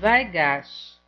Vaigash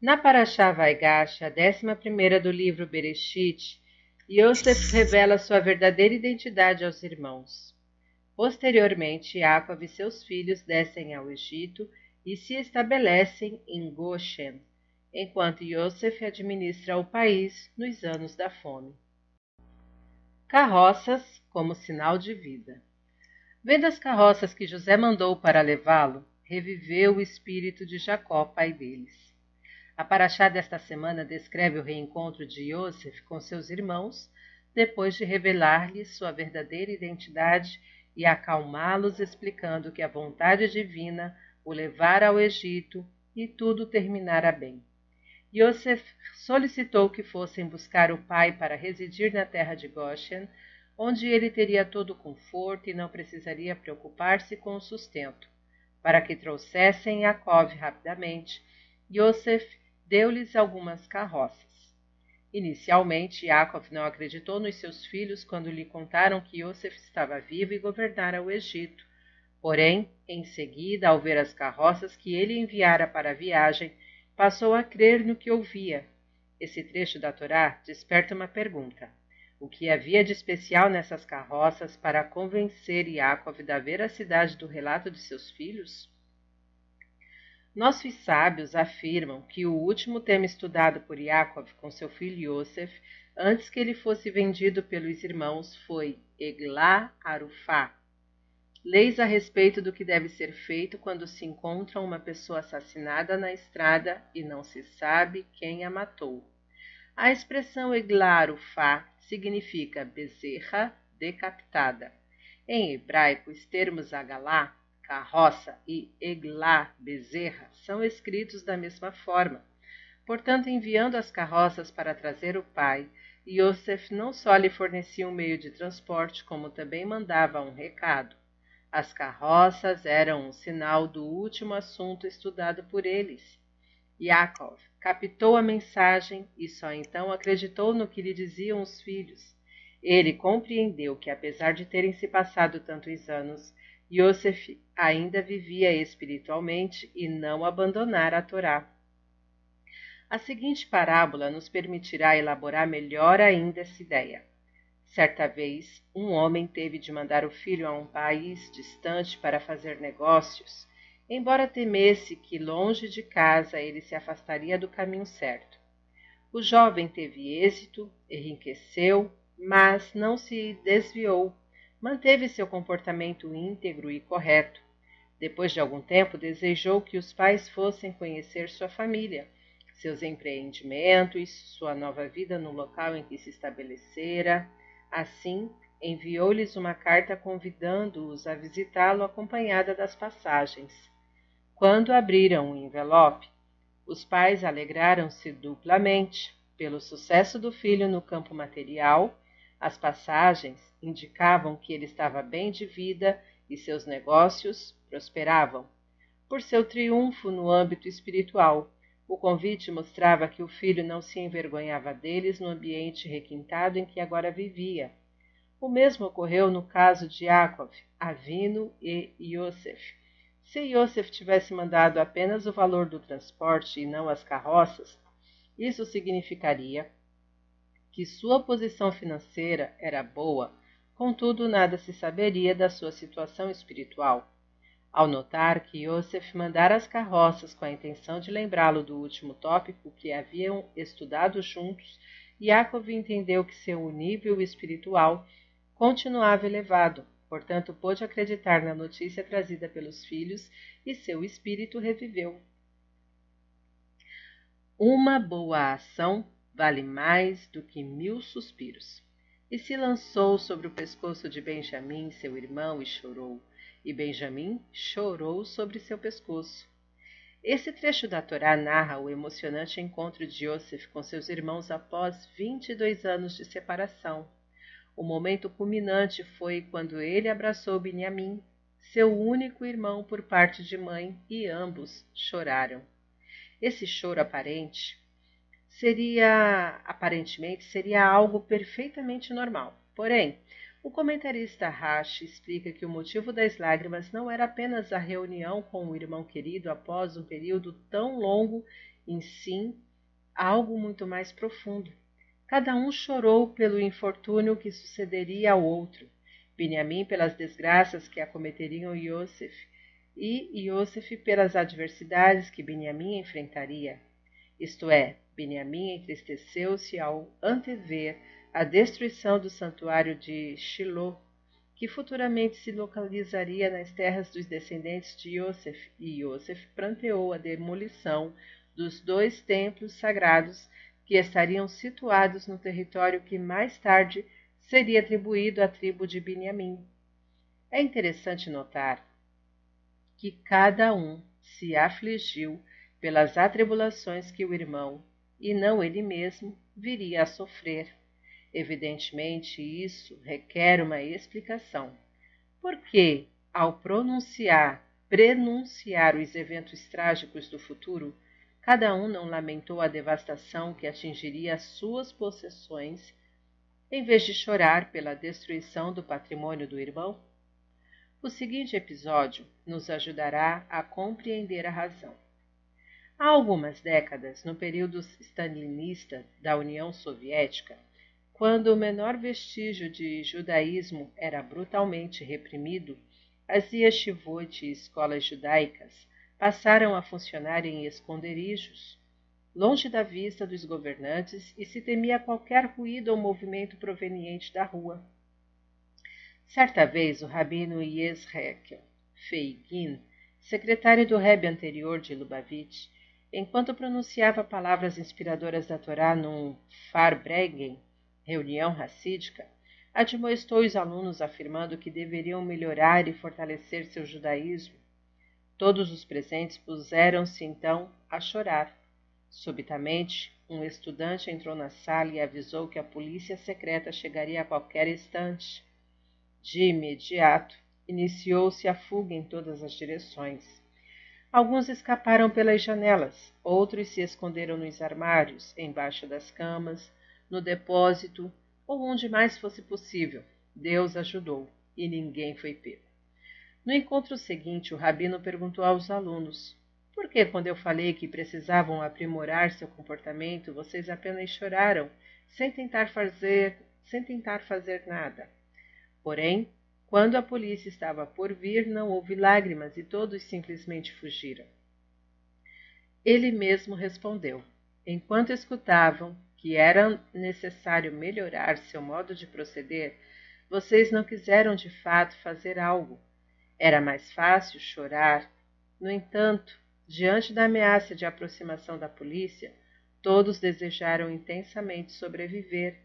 Na Parashá Vaigash, a décima primeira do livro Bereshit, Yosef revela sua verdadeira identidade aos irmãos. Posteriormente, Yaakov e seus filhos descem ao Egito e se estabelecem em Goshen, enquanto Yosef administra o país nos anos da fome. Carroças como sinal de vida. Vendo as carroças que José mandou para levá-lo, reviveu o espírito de Jacó, pai deles. A paraxá desta semana descreve o reencontro de Yosef com seus irmãos, depois de revelar-lhes sua verdadeira identidade e acalmá-los explicando que a vontade divina o levara ao Egito e tudo terminara bem. Yosef solicitou que fossem buscar o pai para residir na terra de Goshen, onde ele teria todo o conforto e não precisaria preocupar-se com o sustento para que trouxessem Yaakov rapidamente, Yosef deu-lhes algumas carroças. Inicialmente, Yaakov não acreditou nos seus filhos quando lhe contaram que Yosef estava vivo e governara o Egito. Porém, em seguida, ao ver as carroças que ele enviara para a viagem, passou a crer no que ouvia. Esse trecho da Torá desperta uma pergunta. O que havia de especial nessas carroças para convencer Yaakov da veracidade do relato de seus filhos? Nossos sábios afirmam que o último tema estudado por Yaakov com seu filho Yosef, antes que ele fosse vendido pelos irmãos, foi Eglá Arufá, leis a respeito do que deve ser feito quando se encontra uma pessoa assassinada na estrada e não se sabe quem a matou. A expressão Eglarufá significa bezerra decapitada. Em hebraico, os termos agalá, carroça, e eglá, bezerra, são escritos da mesma forma. Portanto, enviando as carroças para trazer o pai, Yosef não só lhe fornecia um meio de transporte, como também mandava um recado. As carroças eram um sinal do último assunto estudado por eles. Yaakov captou a mensagem e só então acreditou no que lhe diziam os filhos. Ele compreendeu que, apesar de terem se passado tantos anos, Yosef ainda vivia espiritualmente e não abandonara a Torá. A seguinte parábola nos permitirá elaborar melhor ainda essa ideia. Certa vez, um homem teve de mandar o filho a um país distante para fazer negócios embora temesse que longe de casa ele se afastaria do caminho certo. O jovem teve êxito, enriqueceu, mas não se desviou, manteve seu comportamento íntegro e correto. Depois de algum tempo, desejou que os pais fossem conhecer sua família, seus empreendimentos, sua nova vida no local em que se estabelecera. Assim, enviou-lhes uma carta convidando-os a visitá-lo acompanhada das passagens. Quando abriram o envelope, os pais alegraram-se duplamente pelo sucesso do filho no campo material. As passagens indicavam que ele estava bem de vida e seus negócios prosperavam. Por seu triunfo no âmbito espiritual, o convite mostrava que o filho não se envergonhava deles no ambiente requintado em que agora vivia. O mesmo ocorreu no caso de Yaakov, Avino e Yosef se Yosef tivesse mandado apenas o valor do transporte e não as carroças, isso significaria que sua posição financeira era boa, contudo nada se saberia da sua situação espiritual. Ao notar que Yosef mandara as carroças com a intenção de lembrá-lo do último tópico que haviam estudado juntos, Yaakov entendeu que seu nível espiritual continuava elevado, Portanto, pôde acreditar na notícia trazida pelos filhos e seu espírito reviveu. Uma boa ação vale mais do que mil suspiros. E se lançou sobre o pescoço de Benjamim, seu irmão, e chorou. E Benjamim chorou sobre seu pescoço. Esse trecho da Torá narra o emocionante encontro de Yosef com seus irmãos após 22 anos de separação. O momento culminante foi quando ele abraçou Benjamim, seu único irmão por parte de mãe, e ambos choraram. Esse choro aparente seria, aparentemente, seria algo perfeitamente normal. Porém, O comentarista Rashi explica que o motivo das lágrimas não era apenas a reunião com o irmão querido após um período tão longo, em sim algo muito mais profundo. Cada um chorou pelo infortúnio que sucederia ao outro. Benjamim pelas desgraças que acometeriam Yosef e Yosef pelas adversidades que Benjamim enfrentaria. Isto é, Benjamim entristeceu-se ao antever a destruição do santuário de Shiloh, que futuramente se localizaria nas terras dos descendentes de Yosef, e Yosef pranteou a demolição dos dois templos sagrados que estariam situados no território que mais tarde seria atribuído à tribo de Benjamim. É interessante notar que cada um se afligiu pelas atribulações que o irmão, e não ele mesmo, viria a sofrer. Evidentemente, isso requer uma explicação. Porque, ao pronunciar, prenunciar os eventos trágicos do futuro, cada um não lamentou a devastação que atingiria as suas possessões, em vez de chorar pela destruição do patrimônio do irmão? O seguinte episódio nos ajudará a compreender a razão. Há algumas décadas, no período stalinista da União Soviética, quando o menor vestígio de judaísmo era brutalmente reprimido, as yeshivot e escolas judaicas passaram a funcionar em esconderijos, longe da vista dos governantes e se temia qualquer ruído ou movimento proveniente da rua. Certa vez, o rabino Yezrekel Feigin, secretário do Rebbe anterior de Lubavitch, enquanto pronunciava palavras inspiradoras da Torá num Farbrengen, reunião racídica, admoestou os alunos afirmando que deveriam melhorar e fortalecer seu judaísmo. Todos os presentes puseram-se então a chorar. Subitamente, um estudante entrou na sala e avisou que a polícia secreta chegaria a qualquer instante. De imediato, iniciou-se a fuga em todas as direções. Alguns escaparam pelas janelas, outros se esconderam nos armários, embaixo das camas, no depósito ou onde mais fosse possível. Deus ajudou e ninguém foi pego. No encontro seguinte, o rabino perguntou aos alunos: Por que, quando eu falei que precisavam aprimorar seu comportamento, vocês apenas choraram, sem tentar fazer, sem tentar fazer nada? Porém, quando a polícia estava por vir, não houve lágrimas e todos simplesmente fugiram. Ele mesmo respondeu: Enquanto escutavam, que era necessário melhorar seu modo de proceder, vocês não quiseram de fato fazer algo. Era mais fácil chorar. No entanto, diante da ameaça de aproximação da polícia, todos desejaram intensamente sobreviver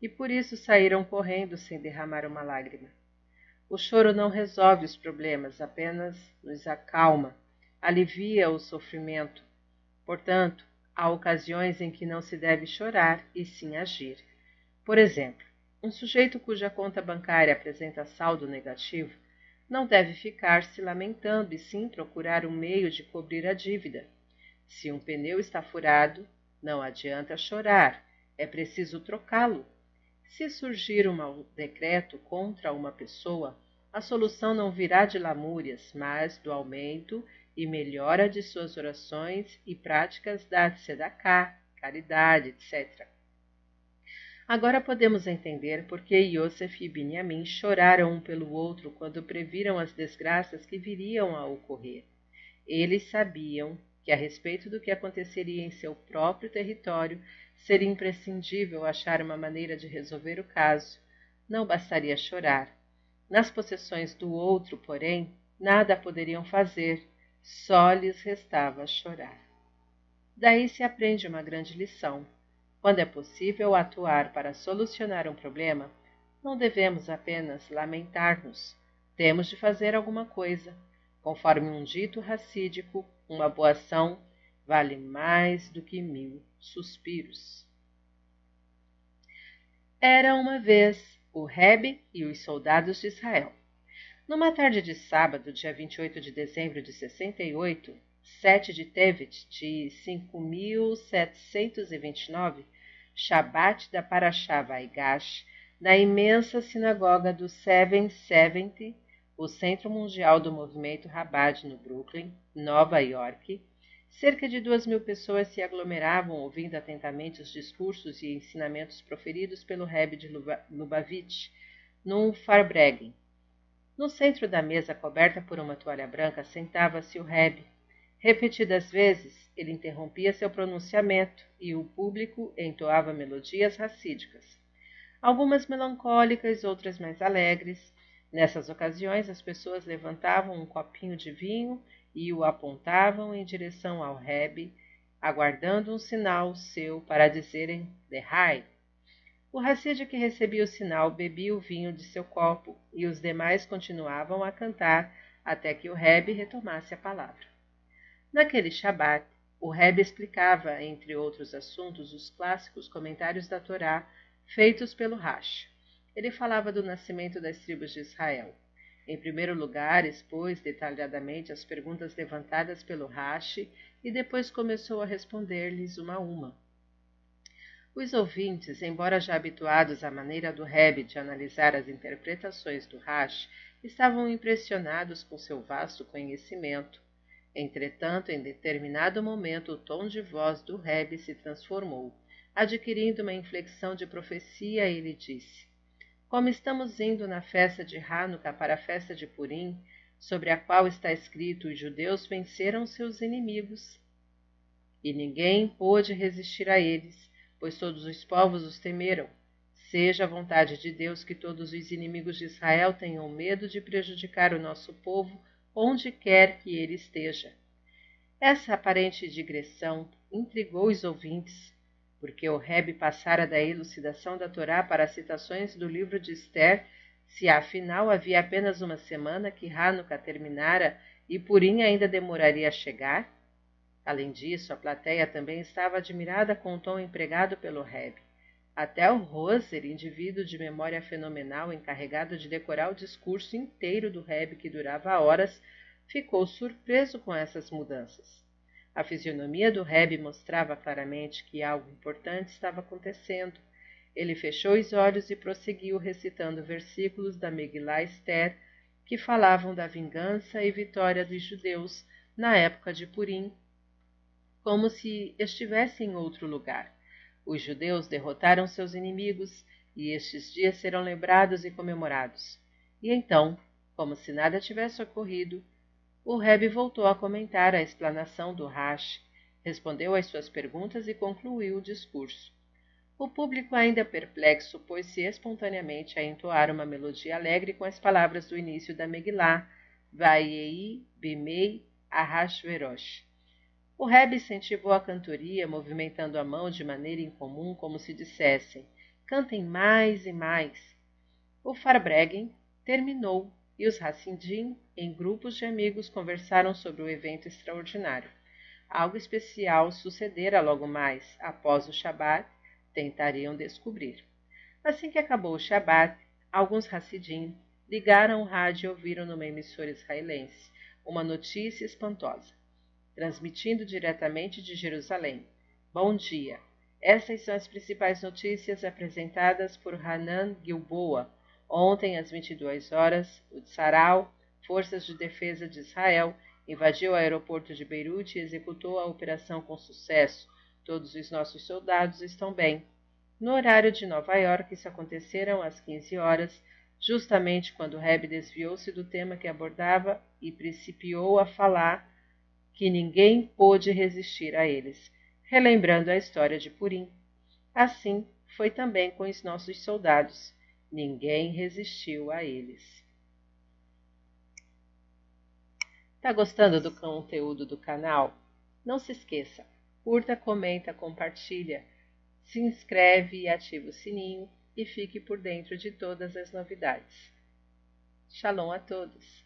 e por isso saíram correndo sem derramar uma lágrima. O choro não resolve os problemas, apenas nos acalma, alivia o sofrimento. Portanto, Há ocasiões em que não se deve chorar e sim agir. Por exemplo, um sujeito cuja conta bancária apresenta saldo negativo não deve ficar se lamentando e sim procurar um meio de cobrir a dívida. Se um pneu está furado, não adianta chorar, é preciso trocá-lo. Se surgir um decreto contra uma pessoa, a solução não virá de lamúrias, mas do aumento e melhora de suas orações e práticas da tzedakah, caridade, etc. Agora podemos entender por que Yosef e Benjamim choraram um pelo outro quando previram as desgraças que viriam a ocorrer. Eles sabiam que, a respeito do que aconteceria em seu próprio território, seria imprescindível achar uma maneira de resolver o caso. Não bastaria chorar. Nas possessões do outro, porém, nada poderiam fazer, só lhes restava chorar. Daí se aprende uma grande lição. Quando é possível atuar para solucionar um problema, não devemos apenas lamentar-nos, temos de fazer alguma coisa. Conforme um dito racídico, uma boa ação vale mais do que mil suspiros. Era uma vez o Rebe e os soldados de Israel. Numa tarde de sábado, dia 28 de dezembro de 68, 7 de Tevet de 5729, Shabat da Parashá Vaigash, na imensa sinagoga do 770, o Centro Mundial do Movimento Rabat no Brooklyn, Nova York, cerca de duas mil pessoas se aglomeravam ouvindo atentamente os discursos e ensinamentos proferidos pelo Rebbe de Lubavitch, num Farbrengen. No centro da mesa coberta por uma toalha branca sentava-se o Rebbe. Repetidas vezes, ele interrompia seu pronunciamento e o público entoava melodias racídicas. Algumas melancólicas, outras mais alegres, Nessas ocasiões, as pessoas levantavam um copinho de vinho e o apontavam em direção ao Rebe, aguardando um sinal seu para dizerem Derrai. O Hassid que recebia o sinal bebia o vinho de seu copo e os demais continuavam a cantar até que o Rebe retomasse a palavra. Naquele Shabat, o Rebe explicava, entre outros assuntos, os clássicos comentários da Torá feitos pelo Rash. Ele falava do nascimento das tribos de Israel. Em primeiro lugar, expôs detalhadamente as perguntas levantadas pelo Rashi e depois começou a responder-lhes uma a uma. Os ouvintes, embora já habituados à maneira do Rebbe de analisar as interpretações do Rashi, estavam impressionados com seu vasto conhecimento. Entretanto, em determinado momento, o tom de voz do Rebbe se transformou, adquirindo uma inflexão de profecia, ele disse: como estamos indo na festa de Hanukkah para a festa de Purim, sobre a qual está escrito: Os judeus venceram seus inimigos. E ninguém pôde resistir a eles, pois todos os povos os temeram. Seja a vontade de Deus que todos os inimigos de Israel tenham medo de prejudicar o nosso povo onde quer que ele esteja. Essa aparente digressão intrigou os ouvintes, porque o Rebbe passara da elucidação da Torá para citações do livro de Esther, se afinal havia apenas uma semana que Hanukkah terminara e Purim ainda demoraria a chegar? Além disso, a plateia também estava admirada com o tom empregado pelo Rebbe. Até o Roser, indivíduo de memória fenomenal encarregado de decorar o discurso inteiro do Rebbe que durava horas, ficou surpreso com essas mudanças. A fisionomia do Reb mostrava claramente que algo importante estava acontecendo. Ele fechou os olhos e prosseguiu recitando versículos da Megillah Esther que falavam da vingança e vitória dos judeus na época de Purim, como se estivesse em outro lugar. Os judeus derrotaram seus inimigos e estes dias serão lembrados e comemorados. E então, como se nada tivesse ocorrido, o Rebbe voltou a comentar a explanação do Rash, respondeu às suas perguntas e concluiu o discurso. O público, ainda perplexo, pôs-se espontaneamente a entoar uma melodia alegre com as palavras do início da Megillah, Vaiei Bimei Ahashverosh. O Rebbe incentivou a cantoria, movimentando a mão de maneira incomum, como se dissessem: cantem mais e mais. O Farbrengen terminou e os Hassidim, em grupos de amigos, conversaram sobre o evento extraordinário. Algo especial sucedera logo mais, após o Shabat, tentariam descobrir. Assim que acabou o Shabat, alguns Hassidim ligaram o rádio e ouviram numa emissora israelense uma notícia espantosa, transmitindo diretamente de Jerusalém. Bom dia! Essas são as principais notícias apresentadas por Hanan Gilboa, Ontem, às 22 horas, o Tsaral, Forças de Defesa de Israel, invadiu o aeroporto de Beirute e executou a operação com sucesso. Todos os nossos soldados estão bem. No horário de Nova York, isso aconteceram às 15 horas, justamente quando Reb desviou-se do tema que abordava e principiou a falar que ninguém pôde resistir a eles, relembrando a história de Purim. Assim foi também com os nossos soldados. Ninguém resistiu a eles. Tá gostando do conteúdo do canal? Não se esqueça, curta, comenta, compartilha, se inscreve e ativa o sininho e fique por dentro de todas as novidades. Shalom a todos!